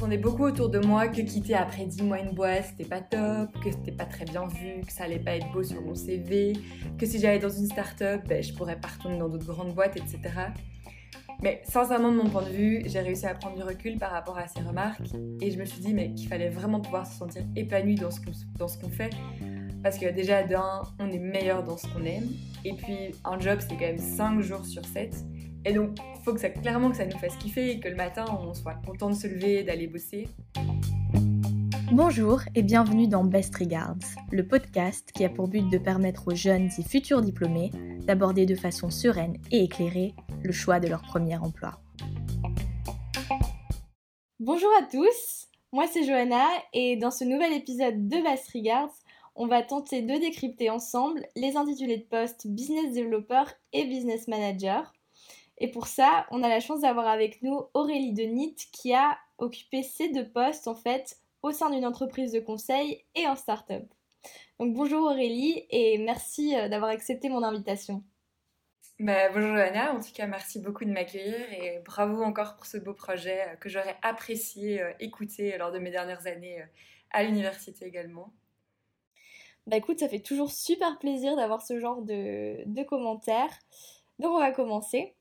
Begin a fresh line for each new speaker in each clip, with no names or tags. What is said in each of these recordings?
j'entendais beaucoup autour de moi que quitter après 10 mois une boîte, c'était pas top, que c'était pas très bien vu, que ça allait pas être beau sur mon CV, que si j'allais dans une start-up, ben, je pourrais pas retourner dans d'autres grandes boîtes, etc. Mais sincèrement, de mon point de vue, j'ai réussi à prendre du recul par rapport à ces remarques et je me suis dit qu'il fallait vraiment pouvoir se sentir épanoui dans ce qu'on fait. Parce que déjà, d'un, on est meilleur dans ce qu'on aime. Et puis, un job, c'est quand même 5 jours sur 7. Et donc, il faut que ça, clairement que ça nous fasse kiffer et que le matin, on soit content de se lever, d'aller bosser.
Bonjour et bienvenue dans Best Regards, le podcast qui a pour but de permettre aux jeunes et futurs diplômés d'aborder de façon sereine et éclairée le choix de leur premier emploi. Bonjour à tous, moi c'est Johanna et dans ce nouvel épisode de Best Regards, on va tenter de décrypter ensemble les intitulés de poste Business Developer et Business Manager. Et pour ça, on a la chance d'avoir avec nous Aurélie Denit qui a occupé ces deux postes en fait au sein d'une entreprise de conseil et en start-up. Donc bonjour Aurélie et merci euh, d'avoir accepté mon invitation.
Bah, bonjour Johanna, en tout cas merci beaucoup de m'accueillir et bravo encore pour ce beau projet euh, que j'aurais apprécié euh, écouter lors de mes dernières années à l'université également.
Bah écoute, ça fait toujours super plaisir d'avoir ce genre de, de commentaires. Donc on va commencer.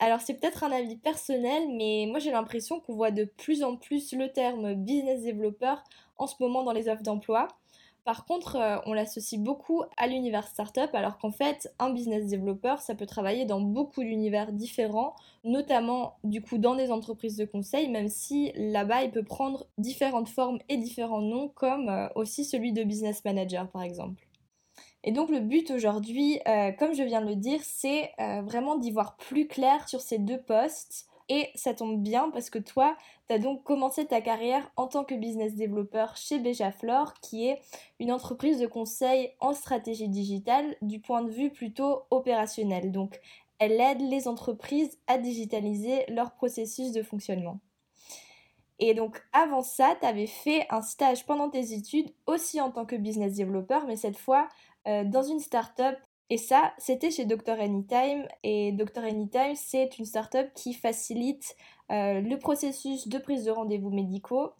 Alors c'est peut-être un avis personnel, mais moi j'ai l'impression qu'on voit de plus en plus le terme business developer en ce moment dans les offres d'emploi. Par contre, euh, on l'associe beaucoup à l'univers startup, alors qu'en fait, un business developer, ça peut travailler dans beaucoup d'univers différents, notamment du coup dans des entreprises de conseil, même si là-bas, il peut prendre différentes formes et différents noms, comme euh, aussi celui de business manager par exemple. Et donc le but aujourd'hui, euh, comme je viens de le dire, c'est vraiment d'y voir plus clair sur ces deux postes et ça tombe bien parce que toi, tu as donc commencé ta carrière en tant que business développeur chez Bejaflor, qui est une entreprise de conseil en stratégie digitale du point de vue plutôt opérationnel. Donc, elle aide les entreprises à digitaliser leur processus de fonctionnement. Et donc avant ça, tu avais fait un stage pendant tes études aussi en tant que business développeur, mais cette fois euh, dans une start-up et ça, c'était chez Dr Anytime. Et Dr Anytime, c'est une startup qui facilite euh, le processus de prise de rendez-vous médicaux.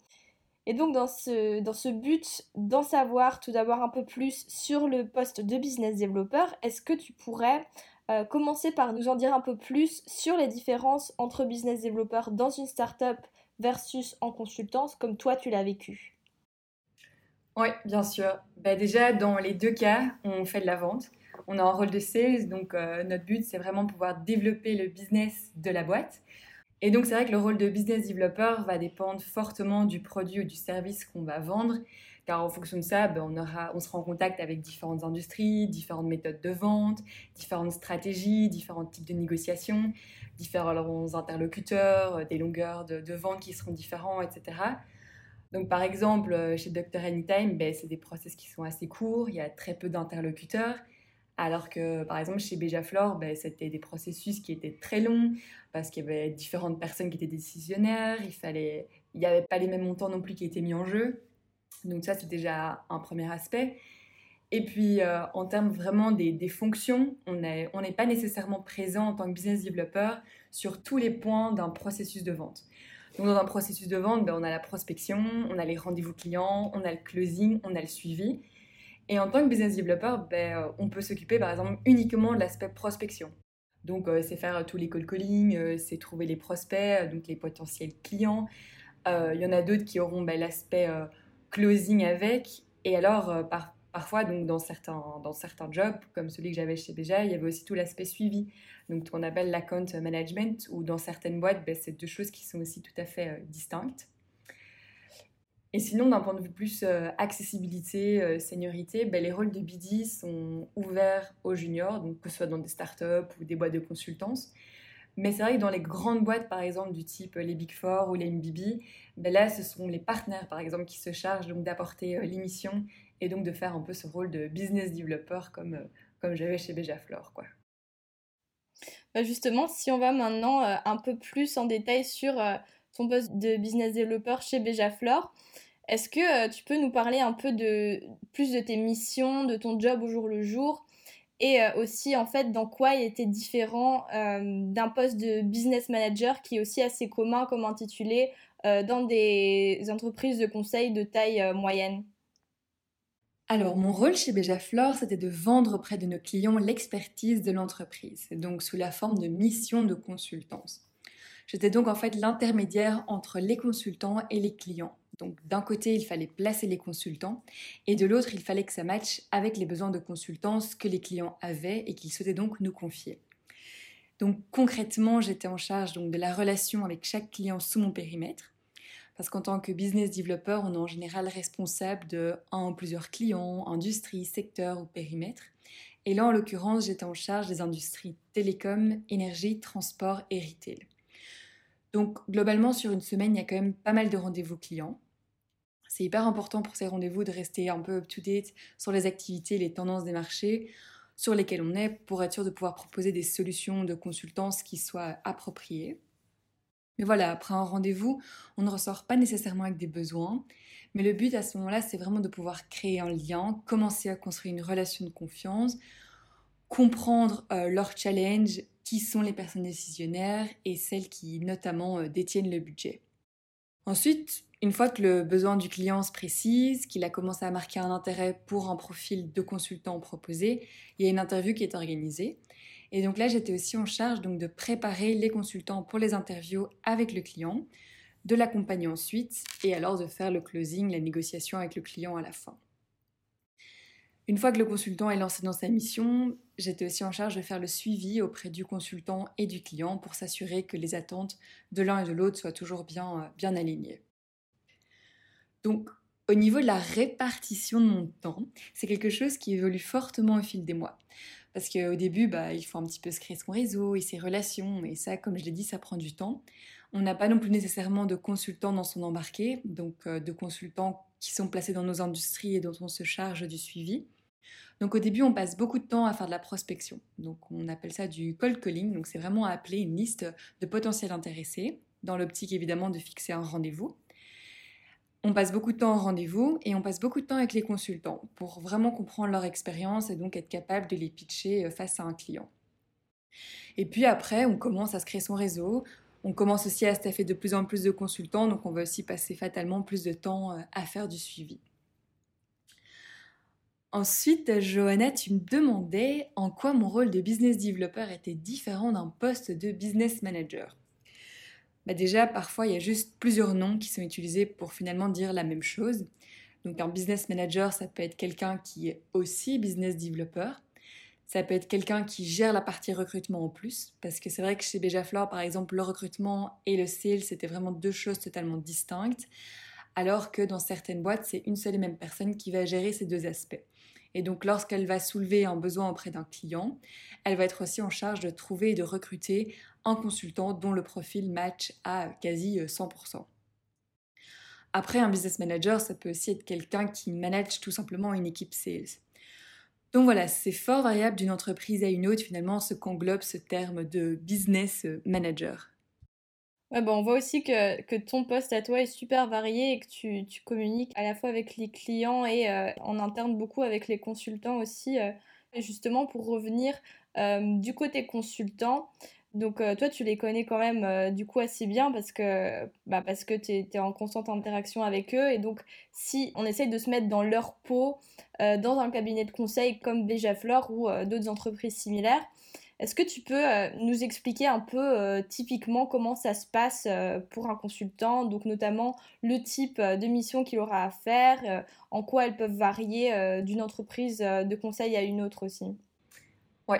Et donc, dans ce, dans ce but d'en savoir tout d'abord un peu plus sur le poste de business developer, est-ce que tu pourrais euh, commencer par nous en dire un peu plus sur les différences entre business developer dans une startup versus en consultance, comme toi tu l'as vécu
Oui, bien sûr. Bah, déjà, dans les deux cas, on fait de la vente on a un rôle de sales, donc euh, notre but, c'est vraiment pouvoir développer le business de la boîte. Et donc, c'est vrai que le rôle de business developer va dépendre fortement du produit ou du service qu'on va vendre, car en fonction de ça, ben, on, aura, on sera en contact avec différentes industries, différentes méthodes de vente, différentes stratégies, différents types de négociations, différents interlocuteurs, euh, des longueurs de, vente qui seront différents, etc. Donc, par exemple, euh, chez Dr. Anytime, ben, c'est des process qui sont assez courts, il y a très peu d'interlocuteurs. Alors que, par exemple, chez Bejaflor, ben, c'était des processus qui étaient très longs parce qu'il y avait différentes personnes qui étaient décisionnaires, il fallait, il n'y avait pas les mêmes montants non plus qui étaient mis en jeu. Donc ça, c'est déjà un premier aspect. Et puis, euh, en termes vraiment des, fonctions, on n'est on pas nécessairement présent en tant que business developer sur tous les points d'un processus de vente. Donc, dans un processus de vente, ben, on a la prospection, on a les rendez-vous clients, on a le closing, on a le suivi. Et en tant que business developer, ben, euh, on peut s'occuper par exemple uniquement de l'aspect prospection. Donc, euh, c'est faire tous les call calling, c'est trouver les prospects, donc les potentiels clients. Il y en a d'autres qui auront ben, l'aspect closing avec. Et alors, parfois, donc, dans, certains, dans certains jobs, comme celui que j'avais chez Beja, il y avait aussi tout l'aspect suivi, donc ce qu'on appelle l'account management, ou dans certaines boîtes, ben, c'est deux choses qui sont aussi tout à fait distinctes. Et sinon, d'un point de vue plus euh, accessibilité, euh, seniorité, ben, les rôles de BD sont ouverts aux juniors, donc que ce soit dans des startups ou des boîtes de consultance. Mais c'est vrai que dans les grandes boîtes, par exemple, du type euh, les Big Four ou les MBB, ben là, ce sont les partenaires, par exemple, qui se chargent donc d'apporter l'émission et donc de faire un peu ce rôle de business developer comme, comme j'avais chez Bejaflor, quoi.
Bah, justement, si on va maintenant un peu plus en détail sur ton poste de business developer chez Bejaflor. Est-ce que euh, tu peux nous parler un peu de plus de tes missions, de ton job au jour le jour et aussi en fait dans quoi il était différent d'un poste de business manager qui est aussi assez commun comme intitulé dans des entreprises de conseil de taille moyenne.
Alors, mon rôle chez Béjaflore, c'était de vendre auprès de nos clients l'expertise de l'entreprise, donc sous la forme de mission de consultance. J'étais donc en fait l'intermédiaire entre les consultants et les clients. Donc d'un côté, il fallait placer les consultants et de l'autre, il fallait que ça matche avec les besoins de consultance que les clients avaient et qu'ils souhaitaient donc nous confier. Donc concrètement, j'étais en charge de la relation avec chaque client sous mon périmètre parce qu'en tant que business developer, on est en général responsable de un ou plusieurs clients, industries, secteurs ou périmètres. Et là, en l'occurrence, j'étais en charge des industries télécom, énergie, transport et retail. Donc, globalement, sur une semaine, il y a quand même pas mal de rendez-vous clients. C'est hyper important pour ces rendez-vous de rester un peu up-to-date sur les activités, les tendances des marchés sur lesquels on est pour être sûr de pouvoir proposer des solutions de consultance qui soient appropriées. Mais voilà, après un rendez-vous, on ne ressort pas nécessairement avec des besoins. Mais le but à ce moment-là, c'est vraiment de pouvoir créer un lien, commencer à construire une relation de confiance, comprendre euh, leurs challenges, qui sont les personnes décisionnaires et celles qui notamment euh, détiennent le budget. Ensuite, une fois que le besoin du client se précise, qu'il a commencé à marquer un intérêt pour un profil de consultant proposé, il y a une interview qui est organisée. Et donc là, j'étais aussi en charge donc de préparer les consultants pour les interviews avec le client, de l'accompagner ensuite et alors de faire le closing, la négociation avec le client à la fin. Une fois que le consultant est lancé dans sa mission, j'étais aussi en charge de faire le suivi auprès du consultant et du client pour s'assurer que les attentes de l'un et de l'autre soient toujours bien, euh, bien alignées. Donc, au niveau de la répartition de mon temps, c'est quelque chose qui évolue fortement au fil des mois. Parce qu'au début, bah, il faut un petit peu se créer son réseau et ses relations, et ça, comme je l'ai dit, ça prend du temps. On n'a pas non plus nécessairement de consultants dans son embarqué, donc euh, de consultants qui sont placés dans nos industries et dont on se charge du suivi. Donc au début, on passe beaucoup de temps à faire de la prospection. Donc on appelle ça du cold calling, donc c'est vraiment appeler une liste de potentiels intéressés, dans l'optique évidemment de fixer un rendez-vous. On passe beaucoup de temps en rendez-vous et on passe beaucoup de temps avec les consultants pour vraiment comprendre leur expérience et donc être capable de les pitcher euh, face à un client. Et puis après, on commence à se créer son réseau, on commence aussi à staffer de plus en plus de consultants, donc on va aussi passer fatalement plus de temps euh, à faire du suivi. Ensuite, Johanna, tu me demandais en quoi mon rôle de business developer était différent d'un poste de business manager. Bah déjà, parfois, il y a juste plusieurs noms qui sont utilisés pour finalement dire la même chose. Donc un business manager, ça peut être quelqu'un qui est aussi business developer. Ça peut être quelqu'un qui gère la partie recrutement en plus, parce que c'est vrai que chez Bejaflor, par exemple, le recrutement et le sales, c'était vraiment deux choses totalement distinctes, alors que dans certaines boîtes, c'est une seule et même personne qui va gérer ces deux aspects. Et donc lorsqu'elle va soulever un besoin auprès d'un client, elle va être aussi en charge de trouver et de recruter un consultant dont le profil match à quasi 100%. Euh, Après, un business manager, ça peut aussi être quelqu'un qui manage tout simplement une équipe sales. Donc voilà, c'est fort variable d'une entreprise à une autre finalement ce qu'englobe ce terme de business manager.
Ouais, bon, on voit aussi que, que, ton poste à toi est super varié et que tu, tu communiques à la fois avec les clients et euh, en interne beaucoup avec les consultants aussi. Euh. justement, pour revenir euh, du côté consultant, donc toi, tu les connais quand même du coup assez bien parce que, bah, parce que tu es, en constante interaction avec eux. Et donc, si on essaye de se mettre dans leur peau, dans un cabinet de conseil comme Béjaflor ou d'autres entreprises similaires, est-ce que tu peux euh, nous expliquer un peu euh, typiquement comment ça se passe euh, pour un consultant, donc notamment le type de mission qu'il aura à faire, en quoi elles peuvent varier d'une entreprise de conseil à une autre aussi?
Ouais.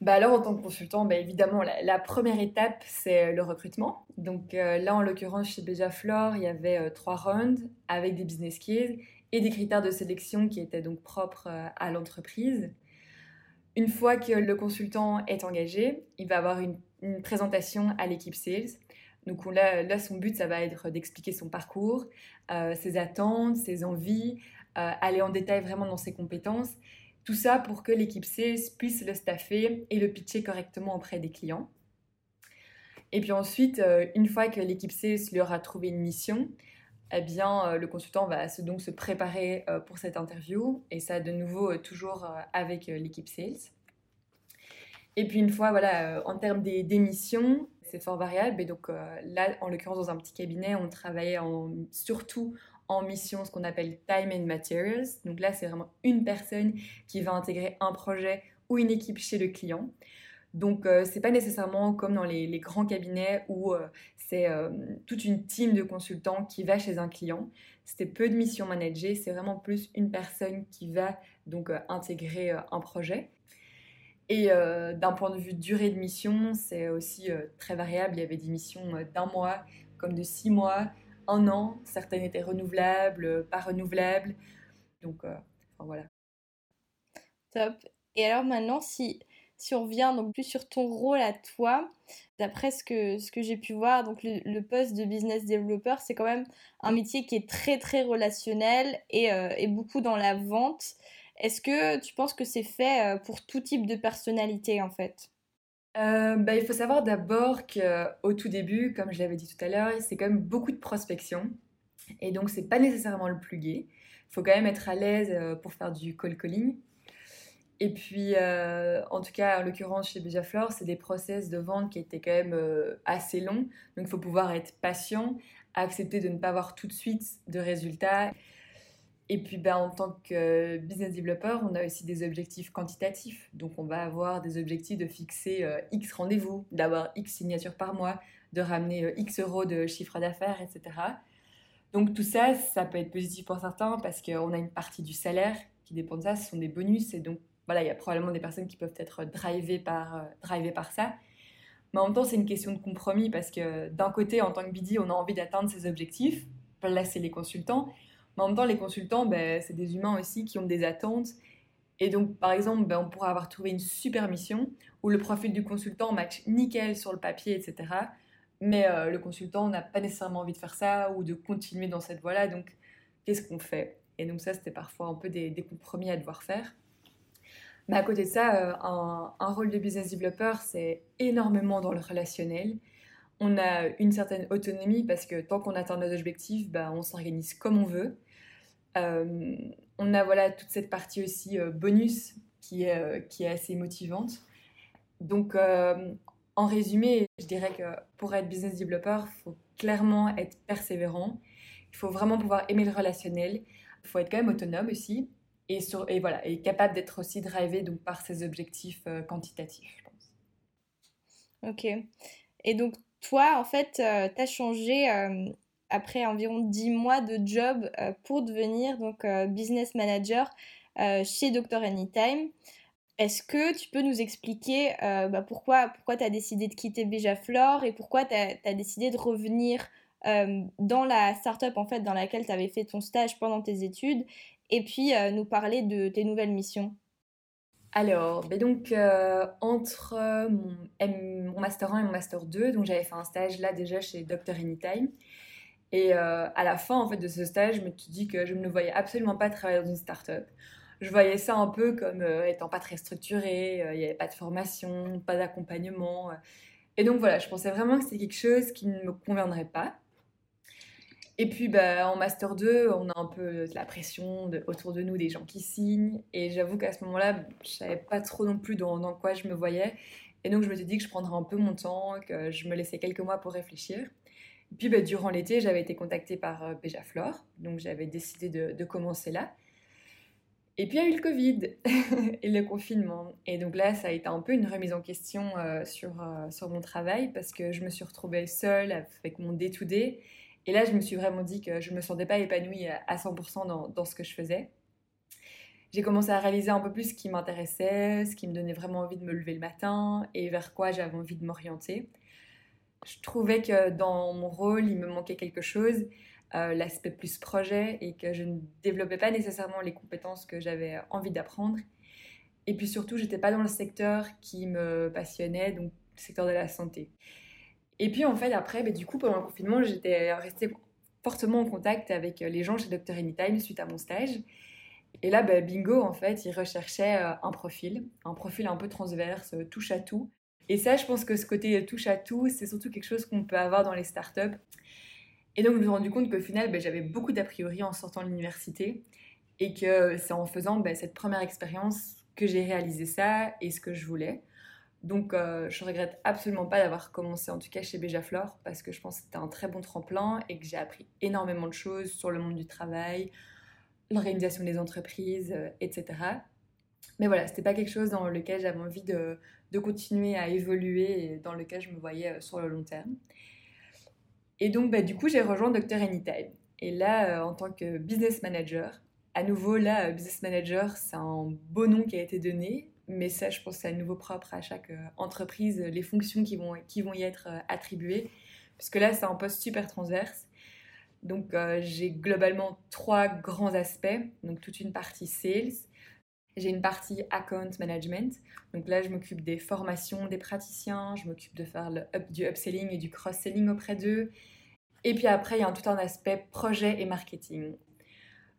Bah alors en tant que consultant, bah évidemment la, première étape c'est le recrutement. Donc là en l'occurrence chez Bejaflor, il y avait trois rounds avec des business cases et des critères de sélection qui étaient donc propres à l'entreprise. Une fois que le consultant est engagé, il va avoir une, présentation à l'équipe sales. Donc là, son but, ça va être d'expliquer son parcours, euh, ses attentes, ses envies, euh, aller en détail vraiment dans ses compétences. Tout ça pour que l'équipe sales puisse le staffer et le pitcher correctement auprès des clients. Et puis ensuite, euh, une fois que l'équipe sales lui aura trouvé une mission, eh bien, le consultant va donc se préparer pour cette interview et ça de nouveau toujours avec l'équipe sales. Et puis une fois, voilà, en termes des démissions, c'est fort variable. Et donc là, en l'occurrence, dans un petit cabinet, on travaillait en, surtout en mission ce qu'on appelle time and materials. Donc là, c'est vraiment une personne qui va intégrer un projet ou une équipe chez le client. Donc, euh, c'est pas nécessairement comme dans les, grands cabinets où euh, c'est euh, toute une team de consultants qui va chez un client. C'était peu de missions managées, c'est vraiment plus une personne qui va donc intégrer un projet. Et d'un point de vue durée de mission, c'est aussi très variable. Il y avait des missions d'un mois, comme de six mois, un an. Certaines étaient renouvelables, pas renouvelables. Donc, voilà.
Top. Et alors maintenant, si, si on revient donc plus sur ton rôle à toi, d'après ce que, ce que j'ai pu voir, donc le, poste de business developer, c'est quand même un métier qui est très très relationnel et, euh, et beaucoup dans la vente. Est-ce que tu penses que c'est fait euh, pour tout type de personnalité en fait?
Euh, bah, il faut savoir d'abord qu'au tout début, comme je l'avais dit tout à l'heure, c'est quand même beaucoup de prospection. Et donc, c'est pas nécessairement le plus gai. Il faut quand même être à l'aise pour faire du call calling. Et puis, euh, en tout cas, en l'occurrence chez Flore, c'est des process de vente qui étaient quand même euh, assez longs. Donc, il faut pouvoir être patient, accepter de ne pas avoir tout de suite de résultats. Et puis, ben, en tant que business developer, on a aussi des objectifs quantitatifs. Donc, on va avoir des objectifs de fixer euh, X rendez-vous, d'avoir X signatures par mois, de ramener X euros de chiffre d'affaires, etc. Donc, tout ça, ça peut être positif pour certains parce qu'on a une partie du salaire qui dépend de ça, ce sont des bonus. Et donc, voilà, il y a probablement des personnes qui peuvent être drivées par, euh, par ça. Mais en même temps, c'est une question de compromis parce que d'un côté, en tant que BD, on a envie d'atteindre ses objectifs. C'est les consultants. Mais en même temps, les consultants, ben, c'est des humains aussi qui ont des attentes. Et donc, par exemple, ben, on pourra avoir trouvé une super mission où le profil du consultant match nickel sur le papier, etc. Mais euh, le consultant n'a pas nécessairement envie de faire ça ou de continuer dans cette voie-là. Donc, qu'est-ce qu'on fait? Et donc, ça, c'était parfois un peu des compromis à devoir faire. Mais à côté de ça, euh, un, rôle de business developer, c'est énormément dans le relationnel. On a une certaine autonomie parce que tant qu'on atteint nos objectifs, bah, on s'organise comme on veut. Euh, on a voilà toute cette partie aussi euh, bonus qui est, qui est assez motivante. Donc, en résumé, je dirais que pour être business developer, il faut clairement être persévérant. Il faut vraiment pouvoir aimer le relationnel. Il faut être quand même autonome aussi et, voilà, et capable d'être aussi drivé donc, par ses objectifs euh, quantitatifs.
Ok. Et donc, toi, en fait, euh, tu as changé euh, après environ 10 mois de job pour devenir donc, business manager chez Dr. Anytime. Est-ce que tu peux nous expliquer bah, pourquoi, pourquoi tu as décidé de quitter Flore et pourquoi tu as, décidé de revenir dans la startup en fait, dans laquelle tu avais fait ton stage pendant tes études et puis euh, nous parler de tes nouvelles missions?
Alors, ben donc, euh, entre euh, mon, Master 1 et mon Master 2, donc j'avais fait un stage là déjà chez Dr. Anytime. Et à la fin en fait, de ce stage, je me suis dit que je ne me voyais absolument pas travailler dans une start-up. Je voyais ça un peu comme étant pas très structuré, il n'y avait pas de formation, pas d'accompagnement. Et donc voilà, je pensais vraiment que c'était quelque chose qui ne me conviendrait pas. Et puis bah, en Master 2, on a un peu la pression de, autour de nous des gens qui signent. Et j'avoue qu'à ce moment-là, je savais pas trop non plus dans, quoi je me voyais. Et donc je me suis dit que je prendrais un peu mon temps, que je me laissais quelques mois pour réfléchir. Puis bah, durant l'été, j'avais été contactée par euh, Flore, donc j'avais décidé de, commencer là. Et puis il y a eu le Covid et le confinement. Et donc là, ça a été un peu une remise en question euh, sur, euh, sur mon travail parce que je me suis retrouvée seule avec mon day-to-day. Et là, je me suis vraiment dit que je ne me sentais pas épanouie à 100% dans, dans, ce que je faisais. J'ai commencé à réaliser un peu plus ce qui m'intéressait, ce qui me donnait vraiment envie de me lever le matin et vers quoi j'avais envie de m'orienter. Je trouvais que dans mon rôle, il me manquait quelque chose, euh, l'aspect plus projet, et que je ne développais pas nécessairement les compétences que j'avais envie d'apprendre. Et puis surtout, j'étais pas dans le secteur qui me passionnait, donc le secteur de la santé. Et puis en fait, après, bah, du coup, pendant le confinement, j'étais restée fortement en contact avec les gens chez Dr. Anytime suite à mon stage. Et là, bah, bingo, en fait, ils recherchaient euh, un profil, un profil un peu transverse, euh, touche à tout. Et ça, je pense que ce côté touche à tout, c'est surtout quelque chose qu'on peut avoir dans les startups. Et donc, je me suis rendu compte qu'au final, ben, j'avais beaucoup d'a priori en sortant de l'université et que c'est en faisant ben, cette première expérience que j'ai réalisé ça et ce que je voulais. Donc, euh, je regrette absolument pas d'avoir commencé, en tout cas chez Béjaflore, parce que je pense que c'était un très bon tremplin et que j'ai appris énormément de choses sur le monde du travail, l'organisation des entreprises, euh, etc. Mais voilà, c'était pas quelque chose dans lequel j'avais envie de, de, continuer à évoluer et dans lequel je me voyais euh, sur le long terme. Et donc, bah, du coup, j'ai rejoint Dr. Anytime. Et là, euh, en tant que business manager, à nouveau, là, euh, business manager, c'est un beau nom qui a été donné, mais ça, je pense, c'est à nouveau propre à chaque entreprise, les fonctions qui vont, qui vont y être attribuées. Puisque là, c'est un poste super transverse. Donc, j'ai globalement trois grands aspects. Donc, toute une partie sales, j'ai une partie account management. Donc là, je m'occupe des formations des praticiens, je m'occupe de faire du upselling et du cross-selling auprès d'eux. Et puis après, il y a tout un aspect projet et marketing.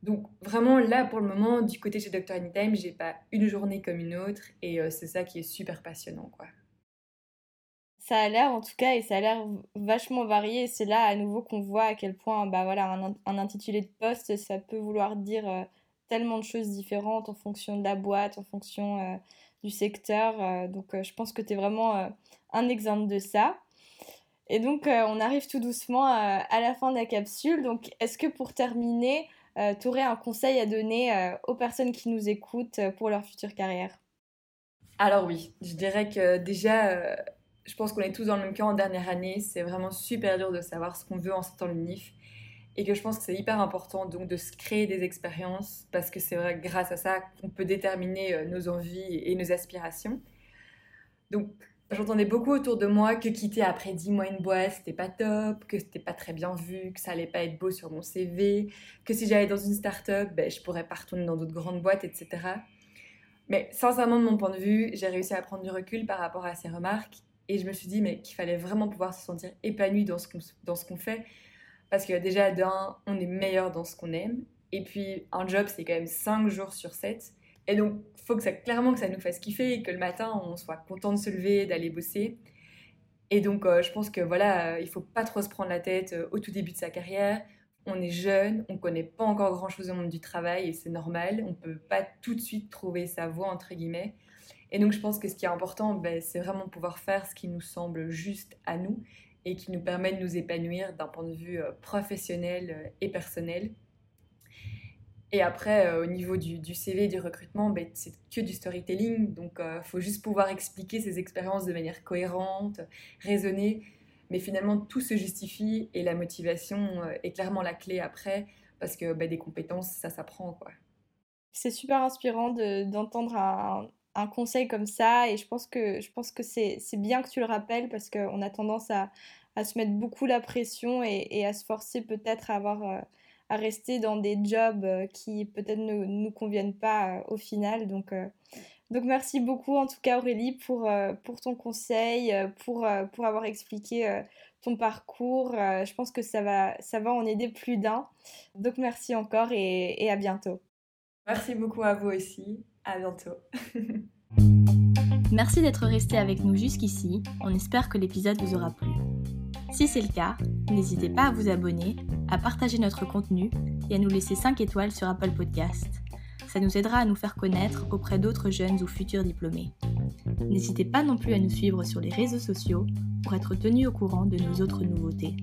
Donc vraiment là, pour le moment, du côté chez Dr. Anytime, j'ai pas une journée comme une autre et euh, c'est ça qui est super passionnant, quoi.
Ça a l'air en tout cas et ça a l'air vachement varié. C'est là à nouveau qu'on voit à quel point bah voilà un, un, intitulé de poste ça peut vouloir dire euh, tellement de choses différentes en fonction de la boîte, en fonction euh, du secteur. Euh, donc euh, je pense que tu es vraiment un exemple de ça. Et donc on arrive tout doucement à la fin de la capsule. Donc est-ce que pour terminer, tu aurais un conseil à donner aux personnes qui nous écoutent pour leur future carrière?
Alors oui, je dirais que déjà, je pense qu'on est tous dans le même cas en dernière année. C'est vraiment super dur de savoir ce qu'on veut en sortant l'UNIF et que je pense que c'est hyper important donc de se créer des expériences parce que c'est vrai grâce à ça qu'on peut déterminer euh, nos envies et nos aspirations. Donc j'entendais beaucoup autour de moi que quitter après 10 mois une boîte c'était pas top, que c'était pas très bien vu, que ça allait pas être beau sur mon CV, que si j'allais dans une start-up, ben, je pourrais pas retourner dans d'autres grandes boîtes, etc. Mais sincèrement, de mon point de vue, j'ai réussi à prendre du recul par rapport à ces remarques et je me suis dit qu'il fallait vraiment pouvoir se sentir épanoui dans ce qu'on fait parce que déjà, d'un, on est meilleur dans ce qu'on aime. Et puis, un job, c'est quand même 5 jours sur 7. Et donc, faut que ça, clairement que ça nous fasse kiffer et que le matin, on soit content de se lever, d'aller bosser. Et donc, euh, je pense que voilà, euh, il faut pas trop se prendre la tête euh, au tout début de sa carrière. On est jeune, on connaît pas encore grand chose au monde du travail et c'est normal. On peut pas tout de suite trouver sa voie, entre guillemets. Et donc, je pense que ce qui est important, ben, c'est vraiment pouvoir faire ce qui nous semble juste à nous et qui nous permet de nous épanouir d'un point de vue euh, professionnel euh, et personnel. Et après, euh, au niveau du, CV, du recrutement, ben, c'est que du storytelling. Donc, il faut juste pouvoir expliquer ses expériences de manière cohérente, raisonnée. Mais finalement, tout se justifie et la motivation est clairement la clé après, parce que ben, des compétences, ça s'apprend.
C'est super inspirant d'entendre un, un conseil comme ça et je pense que, je pense que c'est, bien que tu le rappelles parce qu'on a tendance à, à, se mettre beaucoup la pression et, à se forcer peut-être à avoir euh, à rester dans des jobs euh, qui peut-être ne nous conviennent pas euh, au final donc donc merci beaucoup en tout cas Aurélie pour, pour ton conseil, pour, pour avoir expliqué ton parcours. je pense que ça va, ça va en aider plus d'un. Donc merci encore et à bientôt.
Merci beaucoup à vous aussi. À bientôt.
Merci d'être resté avec nous jusqu'ici. On espère que l'épisode vous aura plu. Si c'est le cas, n'hésitez pas à vous abonner, à partager notre contenu et à nous laisser 5 étoiles sur Apple Podcast. Ça nous aidera à nous faire connaître auprès d'autres jeunes ou futurs diplômés. N'hésitez pas non plus à nous suivre sur les réseaux sociaux pour être tenu au courant de nos autres nouveautés.